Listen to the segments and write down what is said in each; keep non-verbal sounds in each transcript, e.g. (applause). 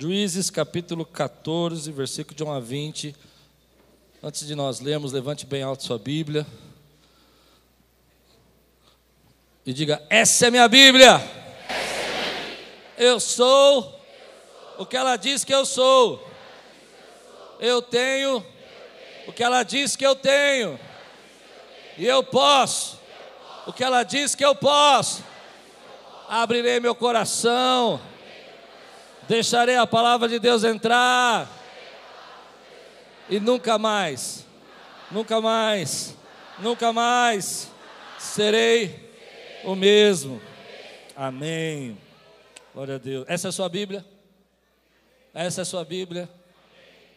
Juízes capítulo 14, versículo de 1 a 20. Antes de nós lermos, levante bem alto sua Bíblia. E diga: Essa é minha Bíblia. Eu sou o que ela diz que eu sou. Eu tenho o que ela diz que eu tenho. E eu posso o que ela diz que eu posso. Abrirei meu coração Deixarei a palavra de Deus entrar. E nunca mais, nunca mais, nunca mais serei o mesmo. Amém. Glória a Deus. Essa é a sua Bíblia? Essa é a sua Bíblia?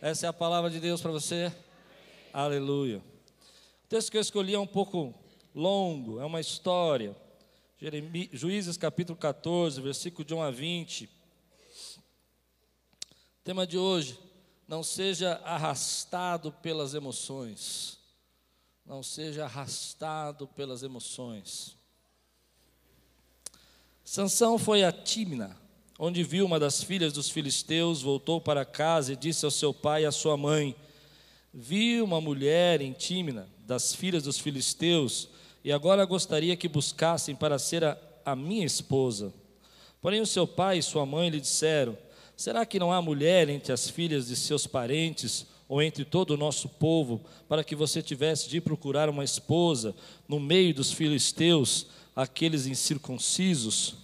Essa é a palavra de Deus para você? Aleluia. O texto que eu escolhi é um pouco longo, é uma história. Juízes capítulo 14, versículo de 1 a 20. Tema de hoje: não seja arrastado pelas emoções. Não seja arrastado pelas emoções. Sansão foi a Tímina, onde viu uma das filhas dos filisteus, voltou para casa e disse ao seu pai e à sua mãe: Vi uma mulher em Tímina, das filhas dos filisteus, e agora gostaria que buscassem para ser a, a minha esposa. Porém, o seu pai e sua mãe lhe disseram: Será que não há mulher entre as filhas de seus parentes ou entre todo o nosso povo para que você tivesse de procurar uma esposa no meio dos filisteus, aqueles incircuncisos?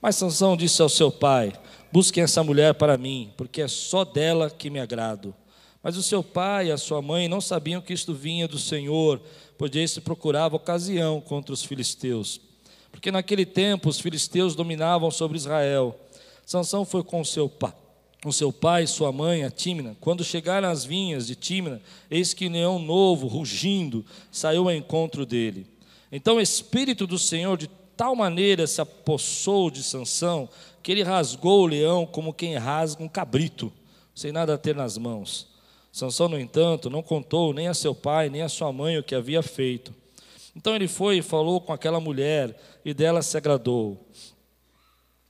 Mas Sansão disse ao seu pai: Busquem essa mulher para mim, porque é só dela que me agrado. Mas o seu pai e a sua mãe não sabiam que isto vinha do Senhor, pois esse procurava ocasião contra os filisteus. Porque naquele tempo os filisteus dominavam sobre Israel. Sansão foi com seu pai, com seu pai e sua mãe, a Tímina. Quando chegaram às vinhas de Tímina, eis que leão novo, rugindo, saiu ao encontro dele. Então o espírito do Senhor de tal maneira se apossou de Sansão, que ele rasgou o leão como quem rasga um cabrito, sem nada ter nas mãos. Sansão, no entanto, não contou nem a seu pai, nem a sua mãe o que havia feito. Então ele foi e falou com aquela mulher, e dela se agradou.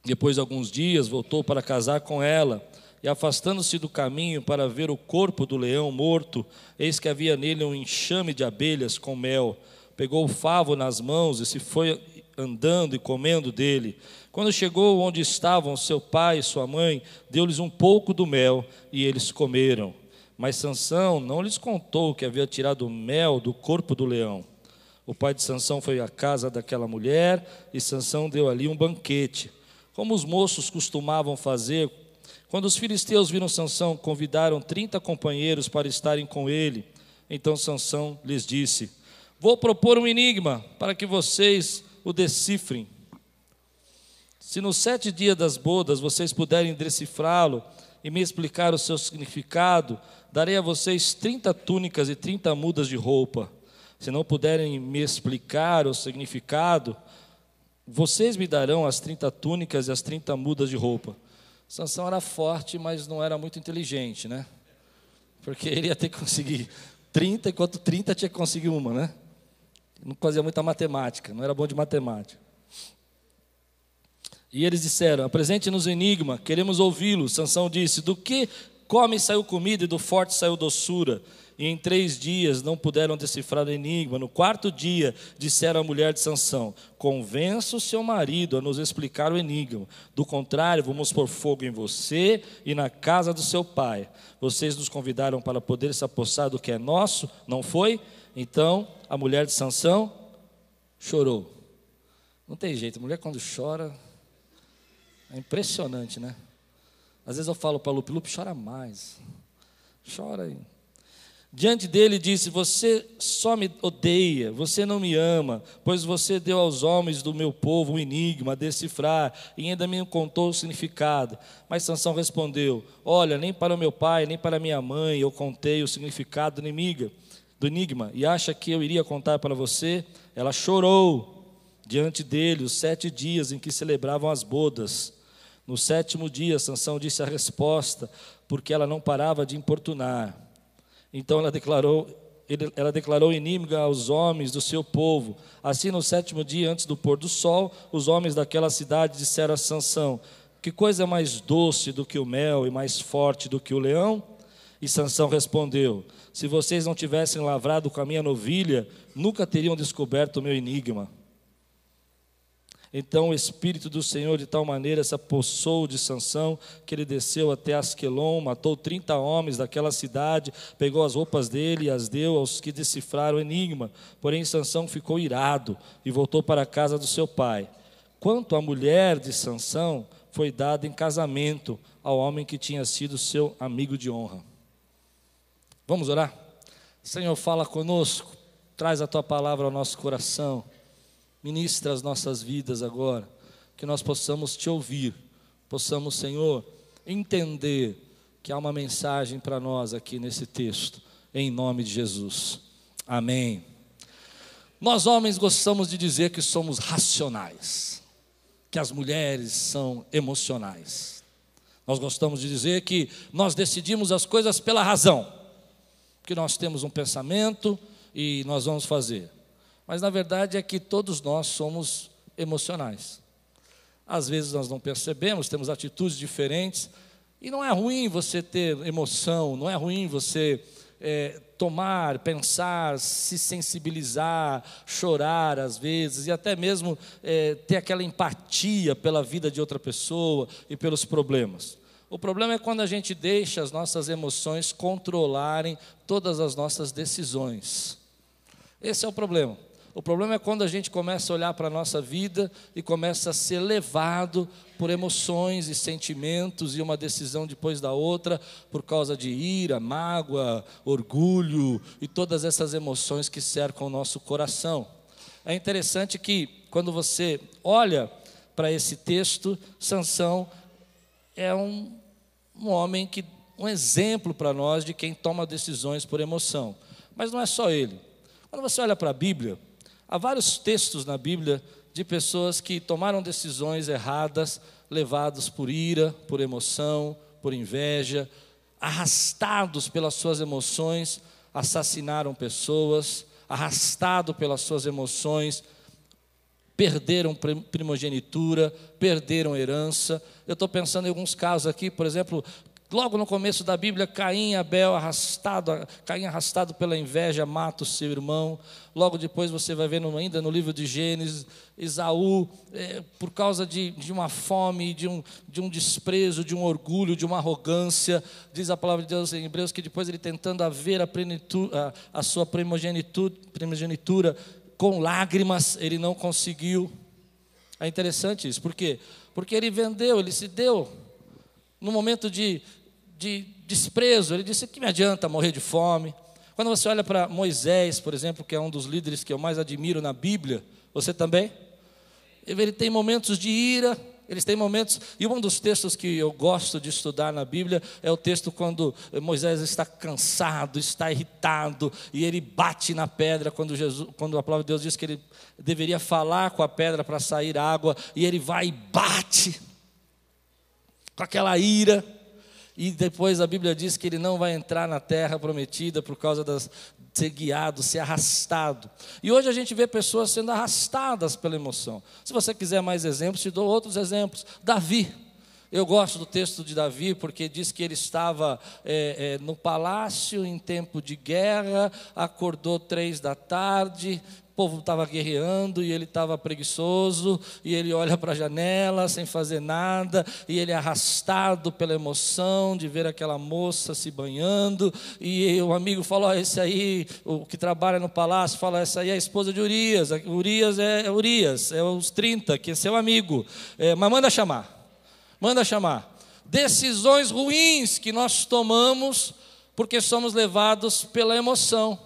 Depois de alguns dias, voltou para casar com ela. E afastando-se do caminho para ver o corpo do leão morto, eis que havia nele um enxame de abelhas com mel. Pegou o favo nas mãos e se foi andando e comendo dele. Quando chegou onde estavam seu pai e sua mãe, deu-lhes um pouco do mel e eles comeram. Mas Sansão não lhes contou que havia tirado o mel do corpo do leão. O pai de Sansão foi à casa daquela mulher e Sansão deu ali um banquete como os moços costumavam fazer, quando os filisteus viram Sansão, convidaram 30 companheiros para estarem com ele. Então Sansão lhes disse: Vou propor um enigma para que vocês o decifrem. Se nos sete dias das bodas vocês puderem decifrá-lo e me explicar o seu significado, darei a vocês 30 túnicas e 30 mudas de roupa. Se não puderem me explicar o significado, vocês me darão as 30 túnicas e as 30 mudas de roupa. Sansão era forte, mas não era muito inteligente, né? Porque ele ia ter que conseguir 30, enquanto 30 tinha que conseguir uma, né? Não fazia muita matemática, não era bom de matemática. E eles disseram: Apresente-nos o enigma, queremos ouvi-lo. Sansão disse: Do que come saiu comida e do forte saiu doçura e em três dias não puderam decifrar o enigma. No quarto dia, disseram à mulher de Sansão: Convença o seu marido a nos explicar o enigma. Do contrário, vamos pôr fogo em você e na casa do seu pai. Vocês nos convidaram para poder se apossar do que é nosso, não foi? Então a mulher de Sansão chorou. Não tem jeito, a mulher quando chora é impressionante, né? Às vezes eu falo para Lupe, Lupe chora mais. Chora aí. Diante dele disse: Você só me odeia, você não me ama, pois você deu aos homens do meu povo um enigma a decifrar e ainda me contou o significado. Mas Sansão respondeu: Olha, nem para o meu pai, nem para minha mãe eu contei o significado do do enigma, e acha que eu iria contar para você? Ela chorou diante dele os sete dias em que celebravam as bodas. No sétimo dia, Sansão disse a resposta, porque ela não parava de importunar. Então ela declarou, ela declarou inimiga aos homens do seu povo. Assim, no sétimo dia, antes do pôr do sol, os homens daquela cidade disseram a Sansão: Que coisa mais doce do que o mel e mais forte do que o leão? E Sansão respondeu: Se vocês não tivessem lavrado com a minha novilha, nunca teriam descoberto o meu enigma. Então o Espírito do Senhor de tal maneira se apossou de Sansão que ele desceu até Asquelon, matou 30 homens daquela cidade, pegou as roupas dele e as deu aos que decifraram o enigma. Porém Sansão ficou irado e voltou para a casa do seu pai. Quanto à mulher de Sansão, foi dada em casamento ao homem que tinha sido seu amigo de honra. Vamos orar? Senhor, fala conosco, traz a tua palavra ao nosso coração, ministra as nossas vidas agora, que nós possamos te ouvir, possamos, Senhor, entender que há uma mensagem para nós aqui nesse texto, em nome de Jesus. Amém. Nós homens gostamos de dizer que somos racionais, que as mulheres são emocionais. Nós gostamos de dizer que nós decidimos as coisas pela razão que nós temos um pensamento e nós vamos fazer. Mas na verdade é que todos nós somos emocionais. Às vezes nós não percebemos, temos atitudes diferentes, e não é ruim você ter emoção, não é ruim você é, tomar, pensar, se sensibilizar, chorar às vezes, e até mesmo é, ter aquela empatia pela vida de outra pessoa e pelos problemas. O problema é quando a gente deixa as nossas emoções controlarem todas as nossas decisões. Esse é o problema. O problema é quando a gente começa a olhar para a nossa vida e começa a ser levado por emoções e sentimentos e uma decisão depois da outra por causa de ira, mágoa, orgulho e todas essas emoções que cercam o nosso coração. É interessante que quando você olha para esse texto, Sansão é um, um homem que um exemplo para nós de quem toma decisões por emoção. Mas não é só ele. Quando você olha para a Bíblia, há vários textos na Bíblia de pessoas que tomaram decisões erradas, levados por ira, por emoção, por inveja, arrastados pelas suas emoções, assassinaram pessoas, arrastado pelas suas emoções, perderam primogenitura, perderam herança. Eu estou pensando em alguns casos aqui, por exemplo, logo no começo da Bíblia, Caim e Abel arrastado, Caim arrastado pela inveja mata o seu irmão. Logo depois você vai ver ainda no livro de Gênesis, Esaú, é, por causa de, de uma fome, de um, de um desprezo, de um orgulho, de uma arrogância, diz a palavra de Deus em Hebreus que depois ele tentando haver a, a, a sua primogenitura, primogenitura com lágrimas, ele não conseguiu. É interessante isso, por quê? Porque ele vendeu, ele se deu. No momento de, de desprezo, ele disse: que me adianta morrer de fome? Quando você olha para Moisés, por exemplo, que é um dos líderes que eu mais admiro na Bíblia, você também? Ele tem momentos de ira, eles têm momentos, e um dos textos que eu gosto de estudar na Bíblia é o texto quando Moisés está cansado, está irritado, e ele bate na pedra quando, Jesus, quando a palavra de Deus diz que ele deveria falar com a pedra para sair água, e ele vai e bate com aquela ira. E depois a Bíblia diz que ele não vai entrar na terra prometida por causa das, ser guiado, ser arrastado. E hoje a gente vê pessoas sendo arrastadas pela emoção. Se você quiser mais exemplos, te dou outros exemplos. Davi. Eu gosto do texto de Davi porque diz que ele estava é, é, no palácio em tempo de guerra, acordou três da tarde, povo estava guerreando e ele estava preguiçoso, e ele olha para a janela sem fazer nada, e ele é arrastado pela emoção de ver aquela moça se banhando, e o amigo falou: oh, esse aí, o que trabalha no palácio, fala: essa aí é a esposa de Urias, Urias é, é Urias, é os 30, que é seu amigo, é, mas manda chamar, manda chamar. Decisões ruins que nós tomamos porque somos levados pela emoção.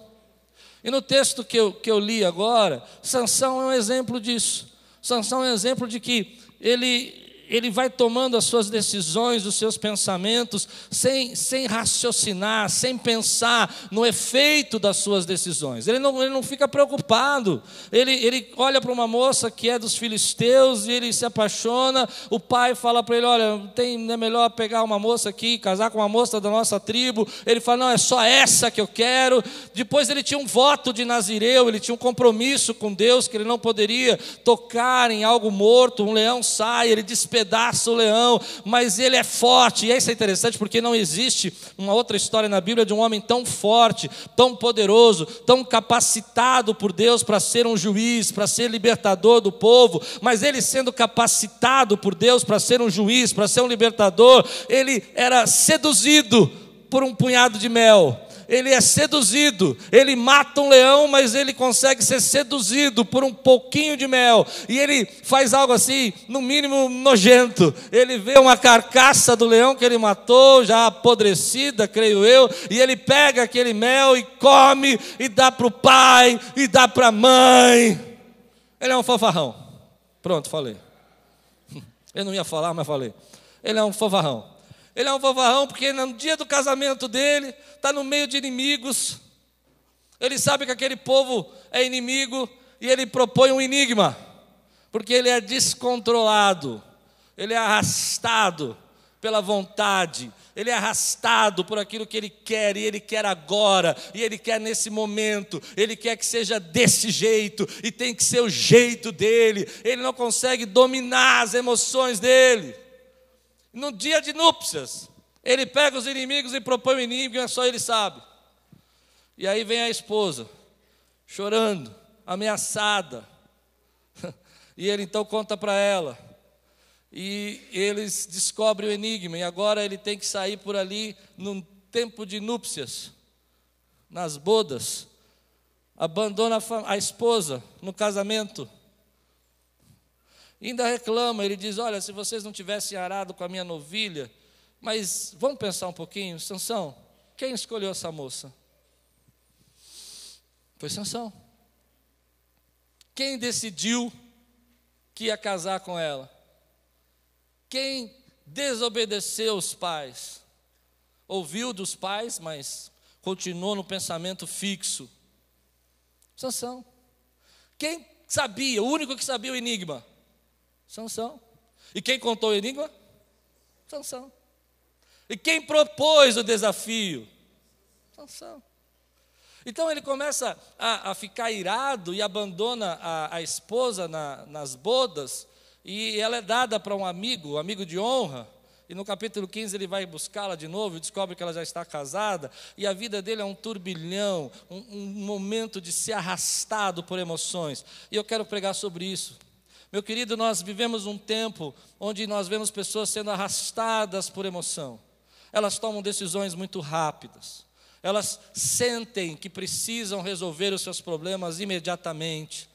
E no texto que eu, que eu li agora, Sansão é um exemplo disso. Sansão é um exemplo de que ele ele vai tomando as suas decisões, os seus pensamentos, sem, sem raciocinar, sem pensar no efeito das suas decisões. Ele não, ele não fica preocupado. Ele, ele olha para uma moça que é dos filisteus e ele se apaixona. O pai fala para ele: Olha, tem, é melhor pegar uma moça aqui, casar com uma moça da nossa tribo. Ele fala: Não, é só essa que eu quero. Depois ele tinha um voto de Nazireu, ele tinha um compromisso com Deus que ele não poderia tocar em algo morto. Um leão sai, ele diz despedaça o leão, mas ele é forte. E isso é interessante porque não existe uma outra história na Bíblia de um homem tão forte, tão poderoso, tão capacitado por Deus para ser um juiz, para ser libertador do povo, mas ele sendo capacitado por Deus para ser um juiz, para ser um libertador, ele era seduzido por um punhado de mel ele é seduzido, ele mata um leão, mas ele consegue ser seduzido por um pouquinho de mel, e ele faz algo assim, no mínimo nojento. Ele vê uma carcaça do leão que ele matou, já apodrecida, creio eu, e ele pega aquele mel e come, e dá para o pai, e dá para a mãe. Ele é um fanfarrão. Pronto, falei. (laughs) Eu não ia falar, mas falei. Ele é um fanfarrão. Ele é um fanfarrão porque no dia do casamento dele, está no meio de inimigos. Ele sabe que aquele povo é inimigo e ele propõe um enigma, porque ele é descontrolado, ele é arrastado pela vontade, ele é arrastado por aquilo que ele quer, e ele quer agora, e ele quer nesse momento, ele quer que seja desse jeito, e tem que ser o jeito dele, ele não consegue dominar as emoções dele. No dia de núpcias, ele pega os inimigos e propõe o inimigo, e só ele sabe. E aí vem a esposa, chorando, ameaçada. (laughs) E ele então conta para ela. E eles descobrem o enigma, e agora ele tem que sair por ali num tempo de núpcias, nas bodas. Abandona a, a esposa no casamento ainda reclama, ele diz: Olha, se vocês não tivessem arado com a minha novilha, mas vamos pensar um pouquinho, Sansão, quem escolheu essa moça? Foi Sansão. Quem decidiu que ia casar com ela? Quem desobedeceu os pais? Ouviu dos pais, mas continuou no pensamento fixo. Sansão. Quem sabia, o único que sabia o enigma? Sansão. E quem contou o enigma? Sansão. E quem propôs o desafio? Sansão. Então ele começa a, a ficar irado e abandona a, a esposa na, nas bodas, e ela é dada para um amigo, um amigo de honra, e no capítulo 15 ele vai buscá-la de novo e descobre que ela já está casada, e a vida dele é um turbilhão, um, um momento de ser arrastado por emoções. E eu quero pregar sobre isso. Meu querido, nós vivemos um tempo onde nós vemos pessoas sendo arrastadas por emoção. Elas tomam decisões muito rápidas. Elas sentem que precisam resolver os seus problemas imediatamente.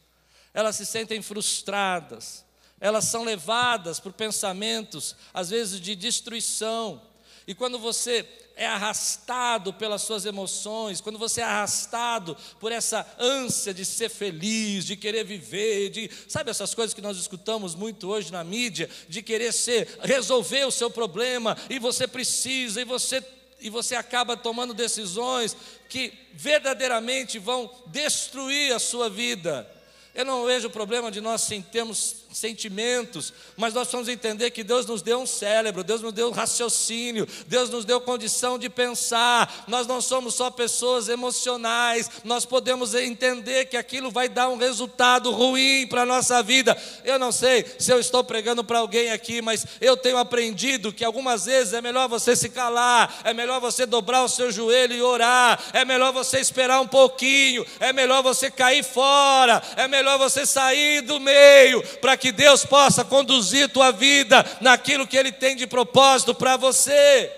Elas se sentem frustradas. Elas são levadas por pensamentos, às vezes de destruição. E quando você é arrastado pelas suas emoções, quando você é arrastado por essa ânsia de ser feliz, de querer viver, de sabe essas coisas que nós escutamos muito hoje na mídia, de querer ser resolver o seu problema e você precisa e você e você acaba tomando decisões que verdadeiramente vão destruir a sua vida. Eu não vejo problema de nós termos sentimentos, mas nós vamos entender que Deus nos deu um cérebro, Deus nos deu um raciocínio, Deus nos deu condição de pensar. Nós não somos só pessoas emocionais, nós podemos entender que aquilo vai dar um resultado ruim para a nossa vida. Eu não sei se eu estou pregando para alguém aqui, mas eu tenho aprendido que algumas vezes é melhor você se calar, é melhor você dobrar o seu joelho e orar, é melhor você esperar um pouquinho, é melhor você cair fora, é melhor você sair do meio para que Deus possa conduzir tua vida naquilo que Ele tem de propósito para você.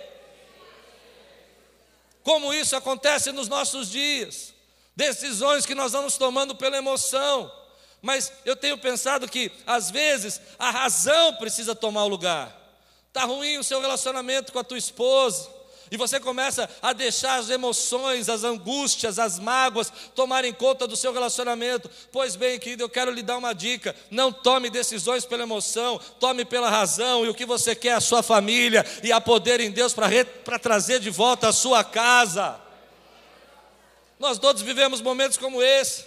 Como isso acontece nos nossos dias, decisões que nós vamos tomando pela emoção, mas eu tenho pensado que às vezes a razão precisa tomar o lugar. Está ruim o seu relacionamento com a tua esposa, e você começa a deixar as emoções, as angústias, as mágoas tomarem conta do seu relacionamento. Pois bem, querido, eu quero lhe dar uma dica: não tome decisões pela emoção, tome pela razão e o que você quer a sua família e a poder em Deus para trazer de volta a sua casa. Nós todos vivemos momentos como esse,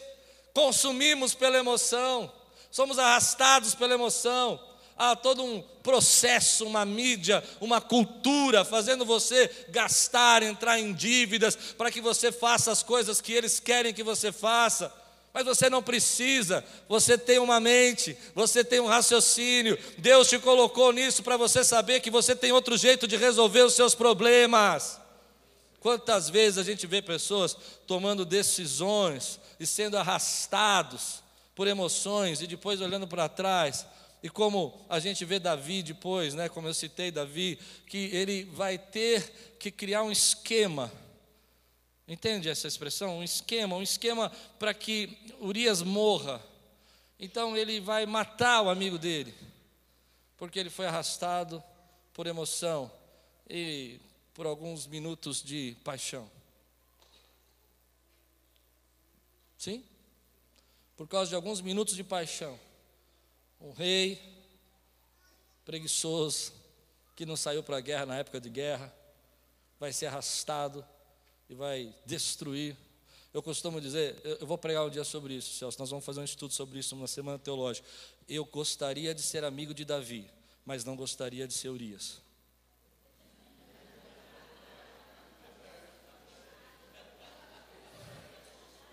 consumimos pela emoção, somos arrastados pela emoção há todo um processo, uma mídia, uma cultura fazendo você gastar, entrar em dívidas para que você faça as coisas que eles querem que você faça. Mas você não precisa, você tem uma mente, você tem um raciocínio. Deus te colocou nisso para você saber que você tem outro jeito de resolver os seus problemas. Quantas vezes a gente vê pessoas tomando decisões e sendo arrastados por emoções e depois olhando para trás, e como a gente vê Davi depois, né, como eu citei Davi, que ele vai ter que criar um esquema Entende essa expressão? Um esquema, um esquema para que Urias morra. Então ele vai matar o amigo dele, porque ele foi arrastado por emoção e por alguns minutos de paixão. Sim? Por causa de alguns minutos de paixão. Um rei preguiçoso, que não saiu para a guerra na época de guerra, vai ser arrastado e vai destruir. Eu costumo dizer, eu vou pregar um dia sobre isso, Celso, nós vamos fazer um estudo sobre isso na semana teológica. Eu gostaria de ser amigo de Davi, mas não gostaria de ser Urias.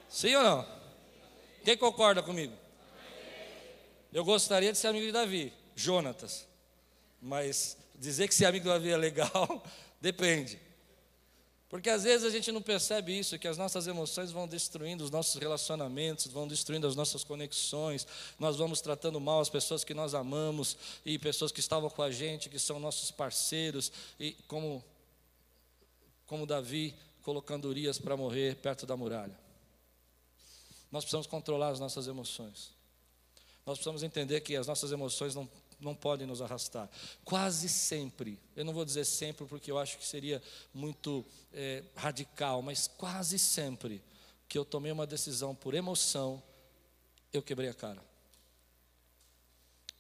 Sim ou não? Quem concorda comigo? Eu gostaria de ser amigo de Davi, Jonatas. Mas dizer que ser amigo de Davi é legal, (laughs) depende. Porque às vezes a gente não percebe isso, que as nossas emoções vão destruindo os nossos relacionamentos, vão destruindo as nossas conexões, nós vamos tratando mal as pessoas que nós amamos e pessoas que estavam com a gente, que são nossos parceiros, e como, como Davi colocando Urias para morrer perto da muralha. Nós precisamos controlar as nossas emoções. Nós precisamos entender que as nossas emoções não não podem nos arrastar. Quase sempre, eu não vou dizer sempre porque eu acho que seria muito é, radical, mas quase sempre que eu tomei uma decisão por emoção, eu quebrei a cara.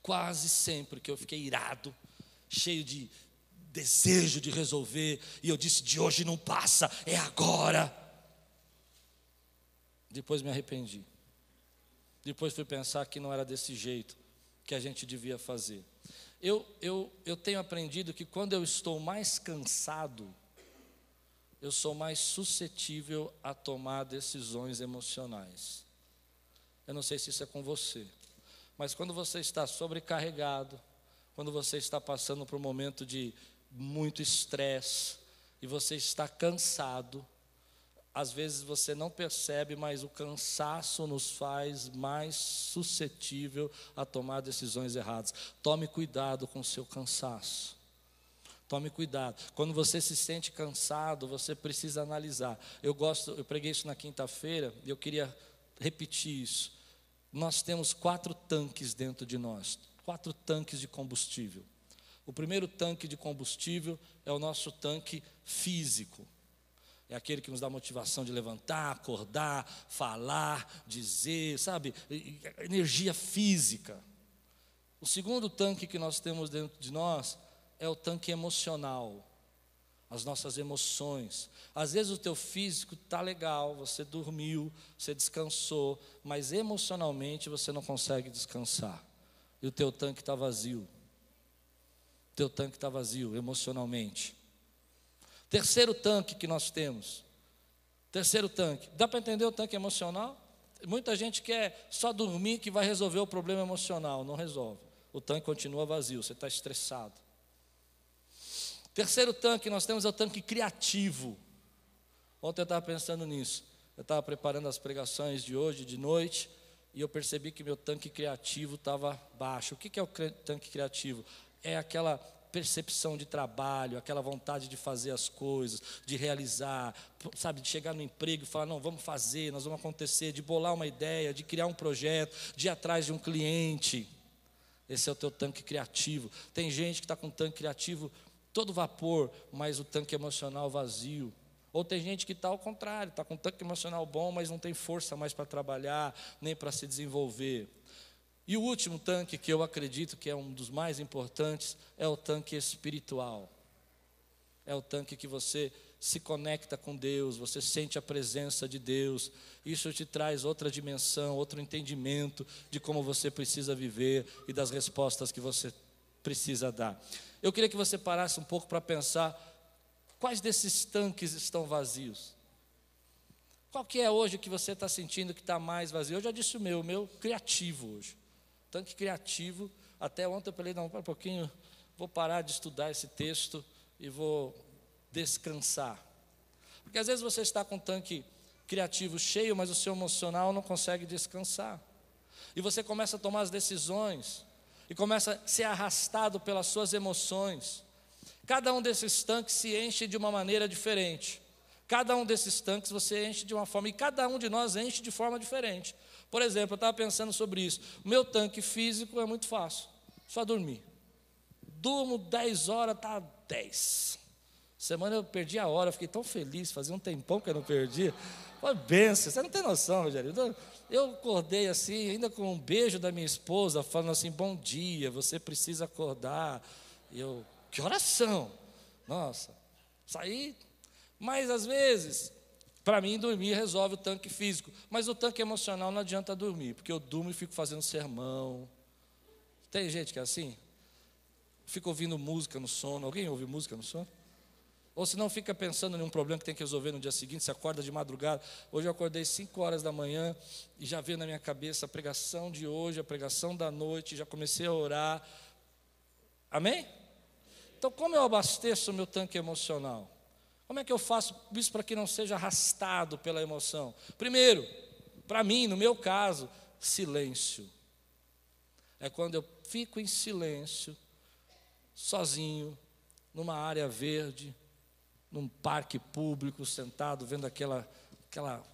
Quase sempre que eu fiquei irado, cheio de desejo de resolver, e eu disse: de hoje não passa, é agora. Depois me arrependi. Depois fui pensar que não era desse jeito que a gente devia fazer. Eu, eu, eu tenho aprendido que quando eu estou mais cansado, eu sou mais suscetível a tomar decisões emocionais. Eu não sei se isso é com você, mas quando você está sobrecarregado, quando você está passando por um momento de muito estresse e você está cansado, às vezes você não percebe, mas o cansaço nos faz mais suscetível a tomar decisões erradas. Tome cuidado com o seu cansaço. Tome cuidado. Quando você se sente cansado, você precisa analisar. Eu gosto, eu preguei isso na quinta-feira e eu queria repetir isso. Nós temos quatro tanques dentro de nós, quatro tanques de combustível. O primeiro tanque de combustível é o nosso tanque físico é aquele que nos dá motivação de levantar, acordar, falar, dizer, sabe? Energia física. O segundo tanque que nós temos dentro de nós é o tanque emocional. As nossas emoções. Às vezes o teu físico está legal, você dormiu, você descansou, mas emocionalmente você não consegue descansar. E o teu tanque está vazio. O teu tanque está vazio emocionalmente. Terceiro tanque que nós temos. Terceiro tanque. Dá para entender o tanque emocional? Muita gente quer só dormir que vai resolver o problema emocional. Não resolve. O tanque continua vazio, você está estressado. Terceiro tanque que nós temos é o tanque criativo. Ontem eu estava pensando nisso. Eu estava preparando as pregações de hoje, de noite, e eu percebi que meu tanque criativo estava baixo. O que é o tanque criativo? É aquela percepção de trabalho, aquela vontade de fazer as coisas, de realizar, sabe, de chegar no emprego e falar, não, vamos fazer, nós vamos acontecer, de bolar uma ideia, de criar um projeto, de ir atrás de um cliente. Esse é o teu tanque criativo. Tem gente que está com tanque criativo todo vapor, mas o tanque emocional vazio. Ou tem gente que está ao contrário, está com tanque emocional bom, mas não tem força mais para trabalhar, nem para se desenvolver. E o último tanque, que eu acredito que é um dos mais importantes, é o tanque espiritual. É o tanque que você se conecta com Deus, você sente a presença de Deus. Isso te traz outra dimensão, outro entendimento de como você precisa viver e das respostas que você precisa dar. Eu queria que você parasse um pouco para pensar quais desses tanques estão vazios. Qual que é hoje que você está sentindo que está mais vazio? Eu já disse o meu, o meu criativo hoje. Tanque criativo. Até ontem eu falei, não, para um pouquinho, vou parar de estudar esse texto e vou descansar. Porque às vezes você está com o tanque criativo cheio, mas o seu emocional não consegue descansar. E você começa a tomar as decisões e começa a ser arrastado pelas suas emoções. Cada um desses tanques se enche de uma maneira diferente. Cada um desses tanques você enche de uma forma, e cada um de nós enche de forma diferente. Por exemplo, eu estava pensando sobre isso. Meu tanque físico é muito fácil, só dormir. Durmo 10 horas, tá 10. Semana eu perdi a hora, fiquei tão feliz, fazia um tempão que eu não perdia. Foi benção, você não tem noção, Rogério. Eu acordei assim, ainda com um beijo da minha esposa, falando assim: bom dia, você precisa acordar. Eu, que oração! Nossa, saí. Mas às vezes, para mim, dormir resolve o tanque físico. Mas o tanque emocional não adianta dormir, porque eu durmo e fico fazendo sermão. Tem gente que é assim? Fica ouvindo música no sono. Alguém ouve música no sono? Ou se não fica pensando em um problema que tem que resolver no dia seguinte, se acorda de madrugada. Hoje eu acordei 5 horas da manhã e já veio na minha cabeça a pregação de hoje, a pregação da noite, já comecei a orar. Amém? Então, como eu abasteço o meu tanque emocional? Como é que eu faço isso para que não seja arrastado pela emoção? Primeiro, para mim, no meu caso, silêncio. É quando eu fico em silêncio, sozinho, numa área verde, num parque público, sentado, vendo aquela, aquela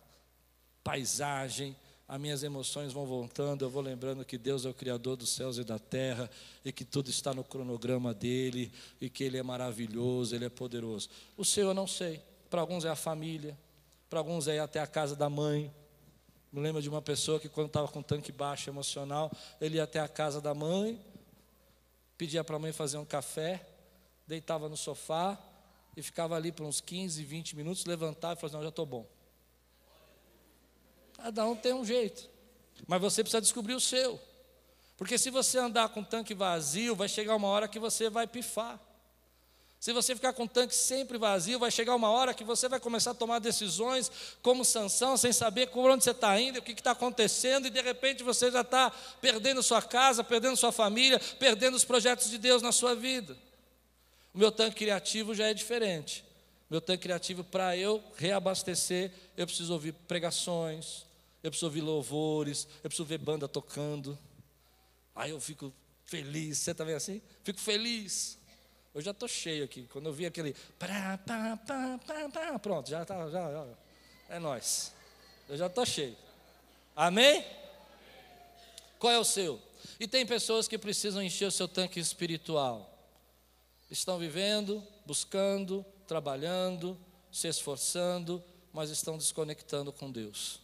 paisagem, as minhas emoções vão voltando, eu vou lembrando que Deus é o Criador dos céus e da terra, e que tudo está no cronograma dele, e que Ele é maravilhoso, Ele é poderoso. O seu eu não sei, para alguns é a família, para alguns é até a casa da mãe. Me lembro de uma pessoa que, quando estava com tanque baixo emocional, ele ia até a casa da mãe, pedia para a mãe fazer um café, deitava no sofá, e ficava ali por uns 15, 20 minutos, levantava e falava: assim, Não, já estou bom. Cada um tem um jeito, mas você precisa descobrir o seu, porque se você andar com o tanque vazio, vai chegar uma hora que você vai pifar. Se você ficar com o tanque sempre vazio, vai chegar uma hora que você vai começar a tomar decisões como sanção, sem saber por onde você está indo, o que está acontecendo, e de repente você já está perdendo sua casa, perdendo sua família, perdendo os projetos de Deus na sua vida. O meu tanque criativo já é diferente. Meu tanque criativo, para eu reabastecer, eu preciso ouvir pregações, eu preciso ouvir louvores, eu preciso ver banda tocando. Aí eu fico feliz. Você também assim? Fico feliz. Eu já estou cheio aqui. Quando eu vi aquele. Pronto, já está. Já, já, é nós. Eu já estou cheio. Amém? Qual é o seu? E tem pessoas que precisam encher o seu tanque espiritual. Estão vivendo, buscando, trabalhando, se esforçando, mas estão desconectando com Deus.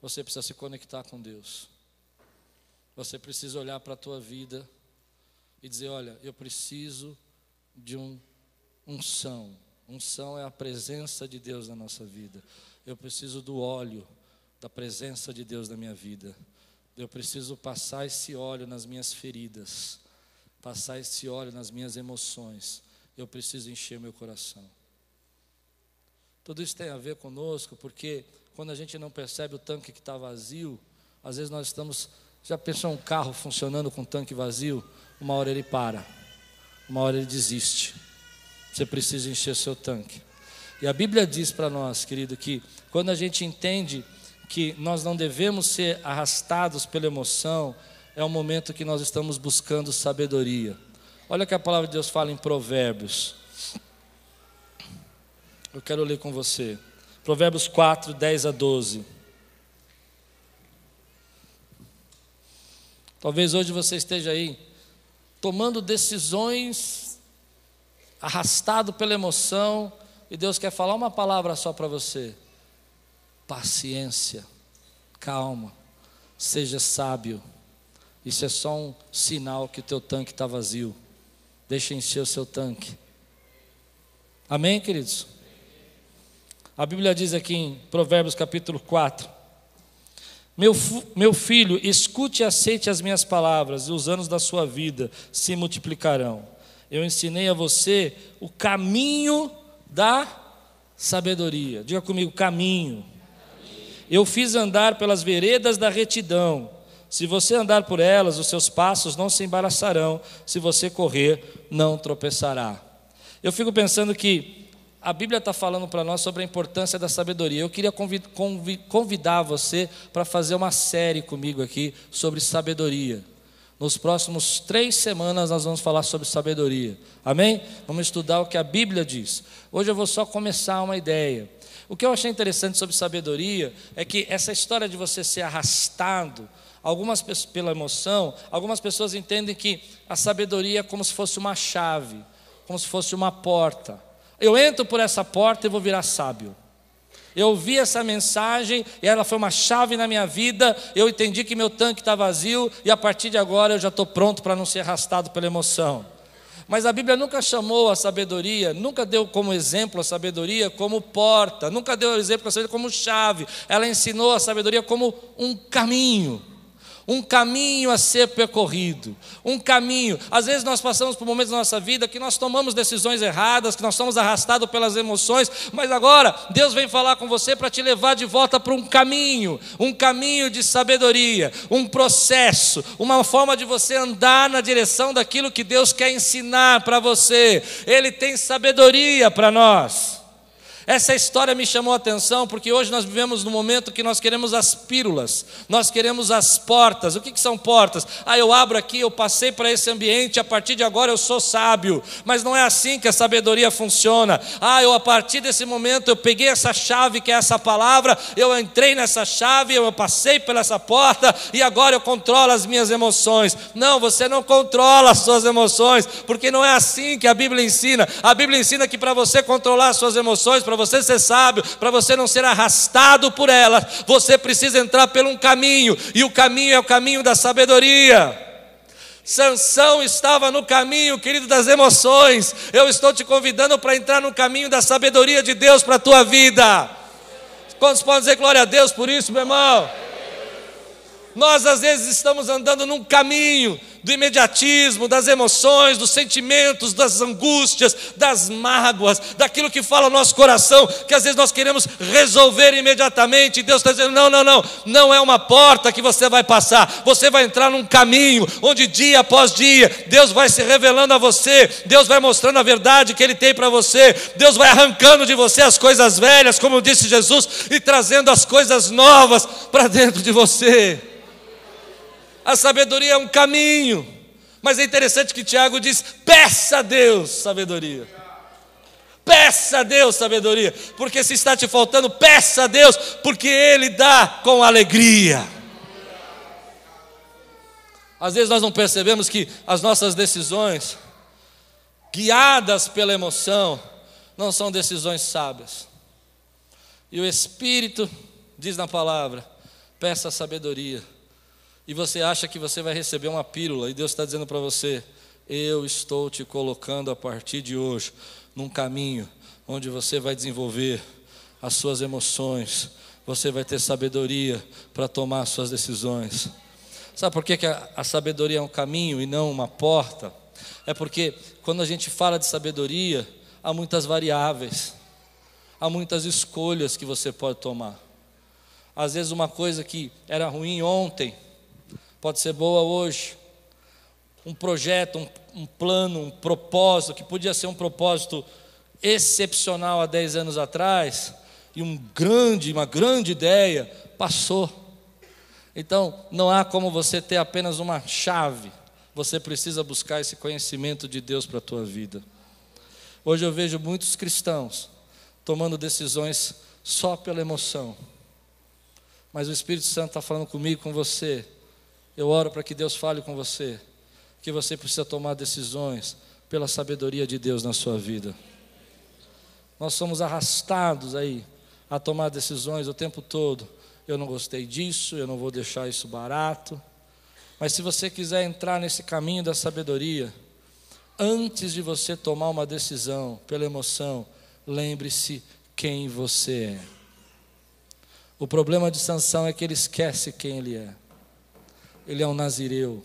Você precisa se conectar com Deus. Você precisa olhar para a tua vida e dizer: Olha, eu preciso de um unção. Unção é a presença de Deus na nossa vida. Eu preciso do óleo da presença de Deus na minha vida. Eu preciso passar esse óleo nas minhas feridas passar esse óleo nas minhas emoções. Eu preciso encher meu coração. Tudo isso tem a ver conosco, porque quando a gente não percebe o tanque que está vazio, às vezes nós estamos. Já pensou um carro funcionando com tanque vazio? Uma hora ele para, uma hora ele desiste. Você precisa encher seu tanque. E a Bíblia diz para nós, querido, que quando a gente entende que nós não devemos ser arrastados pela emoção, é o momento que nós estamos buscando sabedoria. Olha o que a palavra de Deus fala em Provérbios. Eu quero ler com você. Provérbios 4, 10 a 12. Talvez hoje você esteja aí tomando decisões, arrastado pela emoção, e Deus quer falar uma palavra só para você: paciência, calma, seja sábio. Isso é só um sinal que o teu tanque está vazio. Deixa encher o seu tanque. Amém, queridos? A Bíblia diz aqui em Provérbios capítulo 4: meu, meu filho, escute e aceite as minhas palavras, e os anos da sua vida se multiplicarão. Eu ensinei a você o caminho da sabedoria. Diga comigo, caminho. eu fiz andar pelas veredas da retidão. Se você andar por elas, os seus passos não se embaraçarão. Se você correr, não tropeçará. Eu fico pensando que a Bíblia está falando para nós sobre a importância da sabedoria. Eu queria convidar você para fazer uma série comigo aqui sobre sabedoria. Nos próximos três semanas nós vamos falar sobre sabedoria. Amém? Vamos estudar o que a Bíblia diz. Hoje eu vou só começar uma ideia. O que eu achei interessante sobre sabedoria é que essa história de você ser arrastado, algumas pela emoção, algumas pessoas entendem que a sabedoria é como se fosse uma chave, como se fosse uma porta. Eu entro por essa porta e vou virar sábio. Eu ouvi essa mensagem e ela foi uma chave na minha vida. Eu entendi que meu tanque está vazio e a partir de agora eu já estou pronto para não ser arrastado pela emoção. Mas a Bíblia nunca chamou a sabedoria, nunca deu como exemplo a sabedoria como porta, nunca deu exemplo a sabedoria como chave. Ela ensinou a sabedoria como um caminho um caminho a ser percorrido, um caminho. Às vezes nós passamos por momentos da nossa vida que nós tomamos decisões erradas, que nós somos arrastados pelas emoções, mas agora Deus vem falar com você para te levar de volta para um caminho, um caminho de sabedoria, um processo, uma forma de você andar na direção daquilo que Deus quer ensinar para você. Ele tem sabedoria para nós. Essa história me chamou a atenção porque hoje nós vivemos no momento que nós queremos as pílulas, nós queremos as portas. O que, que são portas? Ah, eu abro aqui, eu passei para esse ambiente, a partir de agora eu sou sábio. Mas não é assim que a sabedoria funciona. Ah, eu a partir desse momento eu peguei essa chave que é essa palavra, eu entrei nessa chave, eu passei por essa porta e agora eu controlo as minhas emoções. Não, você não controla as suas emoções, porque não é assim que a Bíblia ensina. A Bíblia ensina que para você controlar as suas emoções, para você ser sábio, para você não ser arrastado por elas, você precisa entrar por um caminho, e o caminho é o caminho da sabedoria. Sansão estava no caminho, querido, das emoções. Eu estou te convidando para entrar no caminho da sabedoria de Deus para a tua vida. Quantos podem dizer glória a Deus por isso, meu irmão? Nós às vezes estamos andando num caminho do imediatismo, das emoções, dos sentimentos, das angústias, das mágoas, daquilo que fala o nosso coração, que às vezes nós queremos resolver imediatamente, e Deus está dizendo: não, não, não, não é uma porta que você vai passar, você vai entrar num caminho onde dia após dia Deus vai se revelando a você, Deus vai mostrando a verdade que Ele tem para você, Deus vai arrancando de você as coisas velhas, como disse Jesus, e trazendo as coisas novas para dentro de você. A sabedoria é um caminho. Mas é interessante que Tiago diz: peça a Deus sabedoria. Peça a Deus sabedoria, porque se está te faltando, peça a Deus, porque Ele dá com alegria. Às vezes nós não percebemos que as nossas decisões, guiadas pela emoção, não são decisões sábias. E o Espírito diz na palavra: peça sabedoria e você acha que você vai receber uma pílula, e Deus está dizendo para você: Eu estou te colocando a partir de hoje num caminho onde você vai desenvolver as suas emoções, você vai ter sabedoria para tomar suas decisões. Sabe por que, que a, a sabedoria é um caminho e não uma porta? É porque quando a gente fala de sabedoria, há muitas variáveis, há muitas escolhas que você pode tomar. Às vezes, uma coisa que era ruim ontem pode ser boa hoje. Um projeto, um, um plano, um propósito, que podia ser um propósito excepcional há 10 anos atrás, e um grande, uma grande ideia, passou. Então, não há como você ter apenas uma chave, você precisa buscar esse conhecimento de Deus para a tua vida. Hoje eu vejo muitos cristãos tomando decisões só pela emoção, mas o Espírito Santo está falando comigo, com você, eu oro para que Deus fale com você, que você precisa tomar decisões pela sabedoria de Deus na sua vida. Nós somos arrastados aí a tomar decisões o tempo todo. Eu não gostei disso, eu não vou deixar isso barato. Mas se você quiser entrar nesse caminho da sabedoria, antes de você tomar uma decisão pela emoção, lembre-se quem você é. O problema de Sansão é que ele esquece quem ele é ele é um nazireu.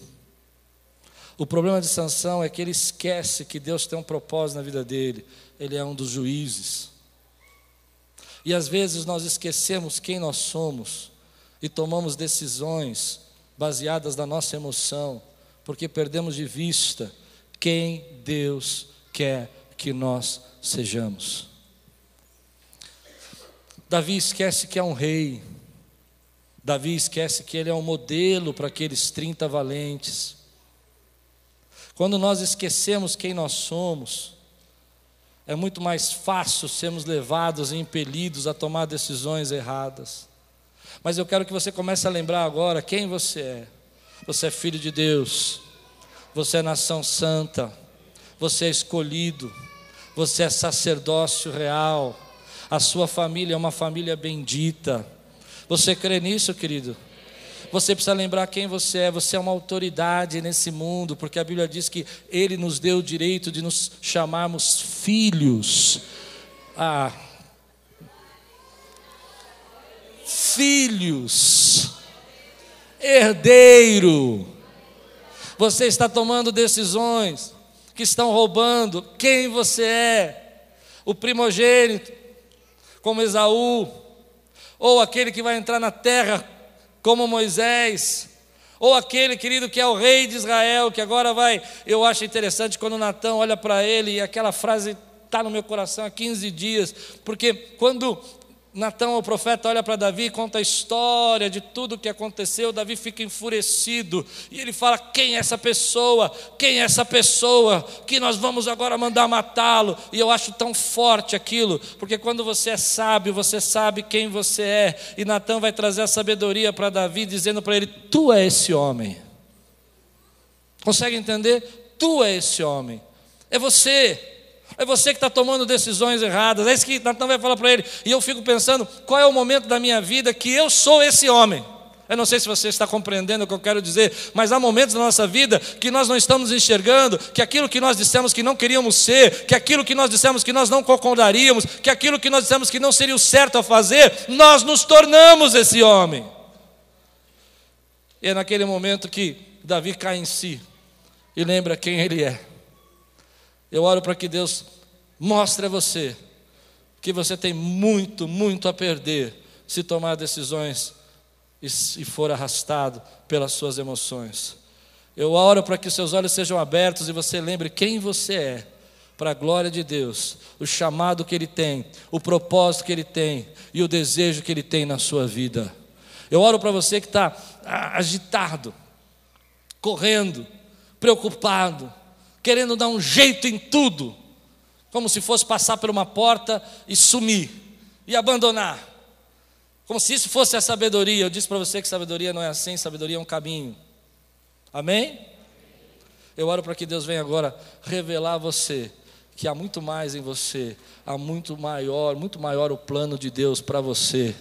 O problema de Sansão é que ele esquece que Deus tem um propósito na vida dele. Ele é um dos juízes. E às vezes nós esquecemos quem nós somos e tomamos decisões baseadas na nossa emoção, porque perdemos de vista quem Deus quer que nós sejamos. Davi esquece que é um rei, Davi esquece que ele é um modelo para aqueles 30 valentes. Quando nós esquecemos quem nós somos, é muito mais fácil sermos levados e impelidos a tomar decisões erradas. Mas eu quero que você comece a lembrar agora quem você é. Você é filho de Deus, você é nação santa, você é escolhido, você é sacerdócio real, a sua família é uma família bendita. Você crê nisso, querido? Você precisa lembrar quem você é. Você é uma autoridade nesse mundo, porque a Bíblia diz que Ele nos deu o direito de nos chamarmos filhos. Ah, filhos, herdeiro. Você está tomando decisões que estão roubando quem você é, o primogênito, como Esaú, ou aquele que vai entrar na terra como Moisés, ou aquele querido que é o rei de Israel, que agora vai. Eu acho interessante quando Natão olha para ele e aquela frase está no meu coração há 15 dias, porque quando Natão, o profeta, olha para Davi conta a história de tudo o que aconteceu. Davi fica enfurecido e ele fala: Quem é essa pessoa? Quem é essa pessoa que nós vamos agora mandar matá-lo? E eu acho tão forte aquilo, porque quando você é sábio, você sabe quem você é. E Natão vai trazer a sabedoria para Davi, dizendo para ele: Tu é esse homem. Consegue entender? Tu é esse homem. É você. É você que está tomando decisões erradas. É isso que Natan vai falar para ele. E eu fico pensando: qual é o momento da minha vida que eu sou esse homem? Eu não sei se você está compreendendo o que eu quero dizer, mas há momentos na nossa vida que nós não estamos enxergando que aquilo que nós dissemos que não queríamos ser, que aquilo que nós dissemos que nós não concordaríamos, que aquilo que nós dissemos que não seria o certo a fazer, nós nos tornamos esse homem. E é naquele momento que Davi cai em si e lembra quem ele é. Eu oro para que Deus mostre a você que você tem muito, muito a perder se tomar decisões e, for arrastado pelas suas emoções. Eu oro para que seus olhos sejam abertos e você lembre quem você é, para a glória de Deus, o chamado que Ele tem, o propósito que Ele tem e o desejo que Ele tem na sua vida. Eu oro para você que está agitado, correndo, preocupado, querendo dar um jeito em tudo, como se fosse passar por uma porta e sumir, e abandonar. Como se isso fosse a sabedoria. Eu disse para você que sabedoria não é assim, sabedoria é um caminho. Amém? Eu oro para que Deus venha agora revelar a você que há muito mais em você, há muito maior, muito maior o plano de Deus para você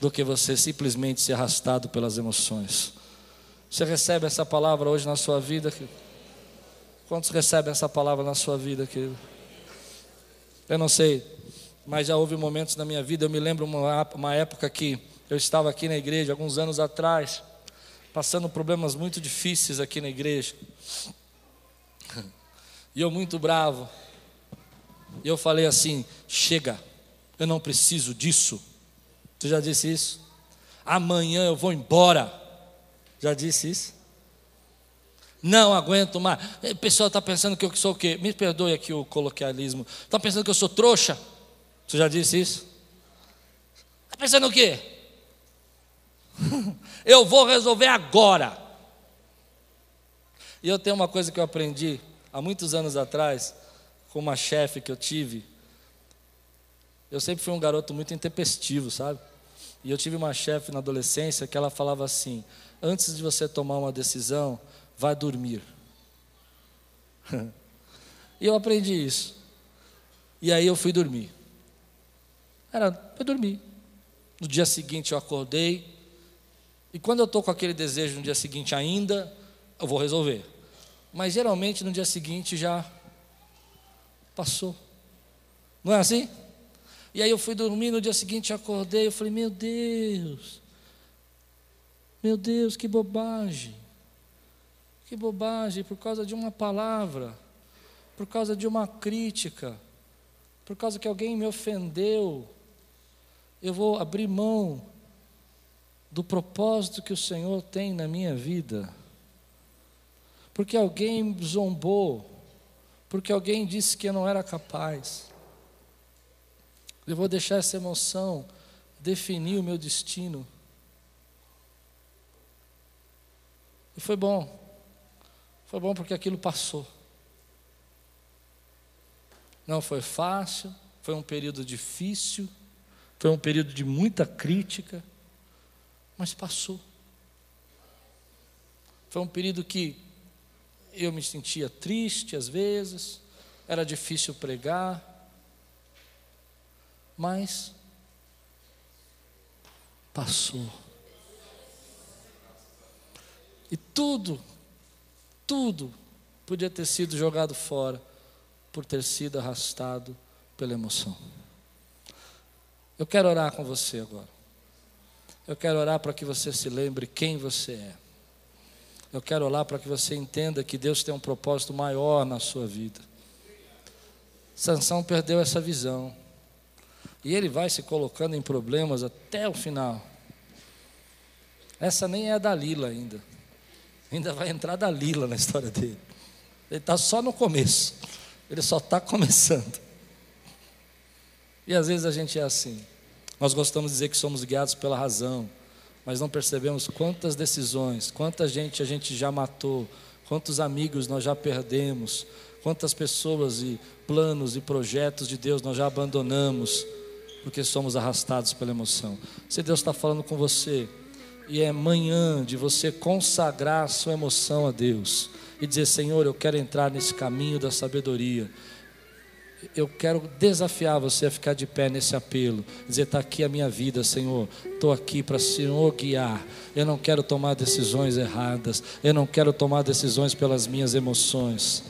do que você simplesmente ser arrastado pelas emoções. Você recebe essa palavra hoje na sua vida? Quantos recebem essa palavra na sua vida, querido? Eu não sei, mas já houve momentos na minha vida. Eu me lembro uma, época que eu estava aqui na igreja, alguns anos atrás, passando problemas muito difíceis aqui na igreja. E eu muito bravo. E eu falei assim: chega, eu não preciso disso. Tu já disse isso? Amanhã eu vou embora. Já disse isso? Não aguento mais. O pessoal está pensando que eu sou o quê? Me perdoe aqui o coloquialismo. Está pensando que eu sou trouxa? Você já disse isso? Está pensando o quê? (laughs) eu vou resolver agora. E eu tenho uma coisa que eu aprendi há muitos anos atrás, com uma chefe que eu tive. Eu sempre fui um garoto muito intempestivo, sabe? E eu tive uma chefe na adolescência que ela falava assim: antes de você tomar uma decisão, vá dormir. e eu aprendi isso. E aí eu fui dormir. Era para dormir. No dia seguinte eu acordei. E quando eu estou com aquele desejo no dia seguinte ainda, eu vou resolver. Mas geralmente no dia seguinte já passou. Não é assim? E aí eu fui dormir, no dia seguinte acordei, eu falei, meu Deus, meu Deus, que bobagem. Que bobagem, por causa de uma palavra, por causa de uma crítica, por causa que alguém me ofendeu. eu vou abrir mão do propósito que o Senhor tem na minha vida. Porque alguém zombou, porque alguém disse que eu não era capaz. Eu vou deixar essa emoção definir o meu destino. E foi bom. Foi bom porque aquilo passou. Não foi fácil, foi um período difícil, foi um período de muita crítica, mas passou. Foi um período que eu me sentia triste às vezes, era difícil pregar, mas passou. E tudo, tudo podia ter sido jogado fora por ter sido arrastado pela emoção. Eu quero orar com você agora. Eu quero orar para que você se lembre quem você é. Eu quero orar para que você entenda que Deus tem um propósito maior na sua vida. Sansão perdeu essa visão. E ele vai se colocando em problemas até o final. Essa nem é a Dalila ainda. Ainda vai entrar Dalila na história dele. Ele está só no começo. Ele só está começando. E às vezes a gente é assim. Nós gostamos de dizer que somos guiados pela razão mas não percebemos quantas decisões, quanta gente a gente já matou, quantos amigos nós já perdemos, quantas pessoas e planos e projetos de Deus nós já abandonamos, porque somos arrastados pela emoção. Se Deus está falando com você, e é manhã de você consagrar a sua emoção a Deus e dizer: Senhor, eu quero entrar nesse caminho da sabedoria eu quero desafiar você a ficar de pé nesse apelo, dizer: está aqui a minha vida, Senhor, estou aqui para Senhor guiar. Eu não quero tomar decisões erradas, eu não quero tomar decisões pelas minhas emoções.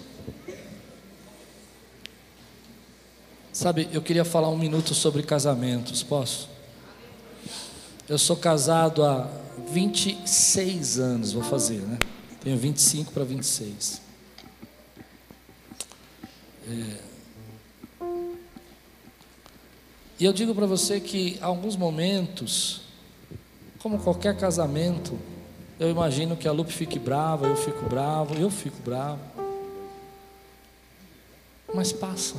Sabe, eu queria falar um minuto sobre casamentos, posso? Eu sou casado há 26 anos, vou fazer, né? Tenho 25 para 26. É, E eu digo para você que, alguns momentos, como qualquer casamento, eu imagino que a Lupe fique brava, eu fico bravo, eu fico bravo. Mas passa.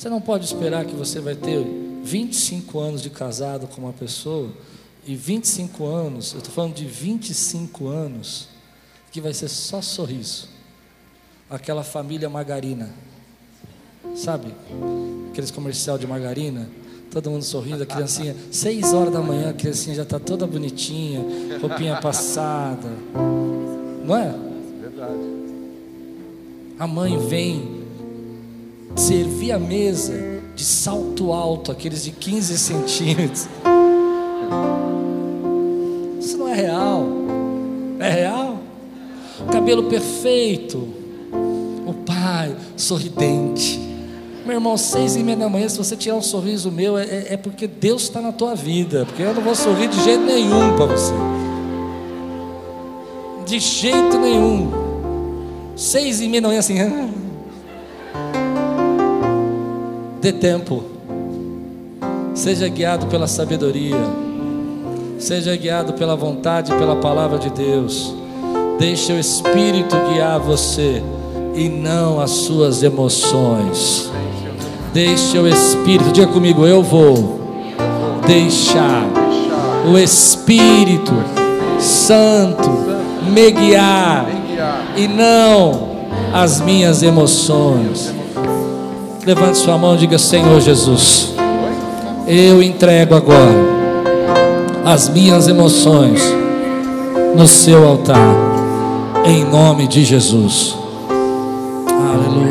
Você não pode esperar que você vai ter 25 anos de casado com uma pessoa e 25 anos, eu estou falando de 25 anos, que vai ser só sorriso aquela família margarina. Sabe? Aqueles comercial de margarina. Todo mundo sorrindo, a criancinha, seis horas da manhã, a criancinha já está toda bonitinha, roupinha passada. Não é? Verdade. A mãe vem servir a mesa de salto alto, aqueles de 15 centímetros. Isso não é real. É real? Cabelo perfeito o pai sorridente. Meu irmão, seis e meia da manhã, se você tirar um sorriso meu, é, é porque Deus está na tua vida. Porque eu não vou sorrir de jeito nenhum para você. De jeito nenhum. Seis e meia da manhã assim. Dê tempo. Seja guiado pela sabedoria. Seja guiado pela vontade pela palavra de Deus. Deixe o Espírito guiar você e não as suas emoções. Deixe o Espírito, diga comigo, eu vou deixar o Espírito Santo me guiar e não as minhas emoções. Levante sua mão e diga: Senhor Jesus, eu entrego agora as minhas emoções no seu altar, em nome de Jesus. Aleluia.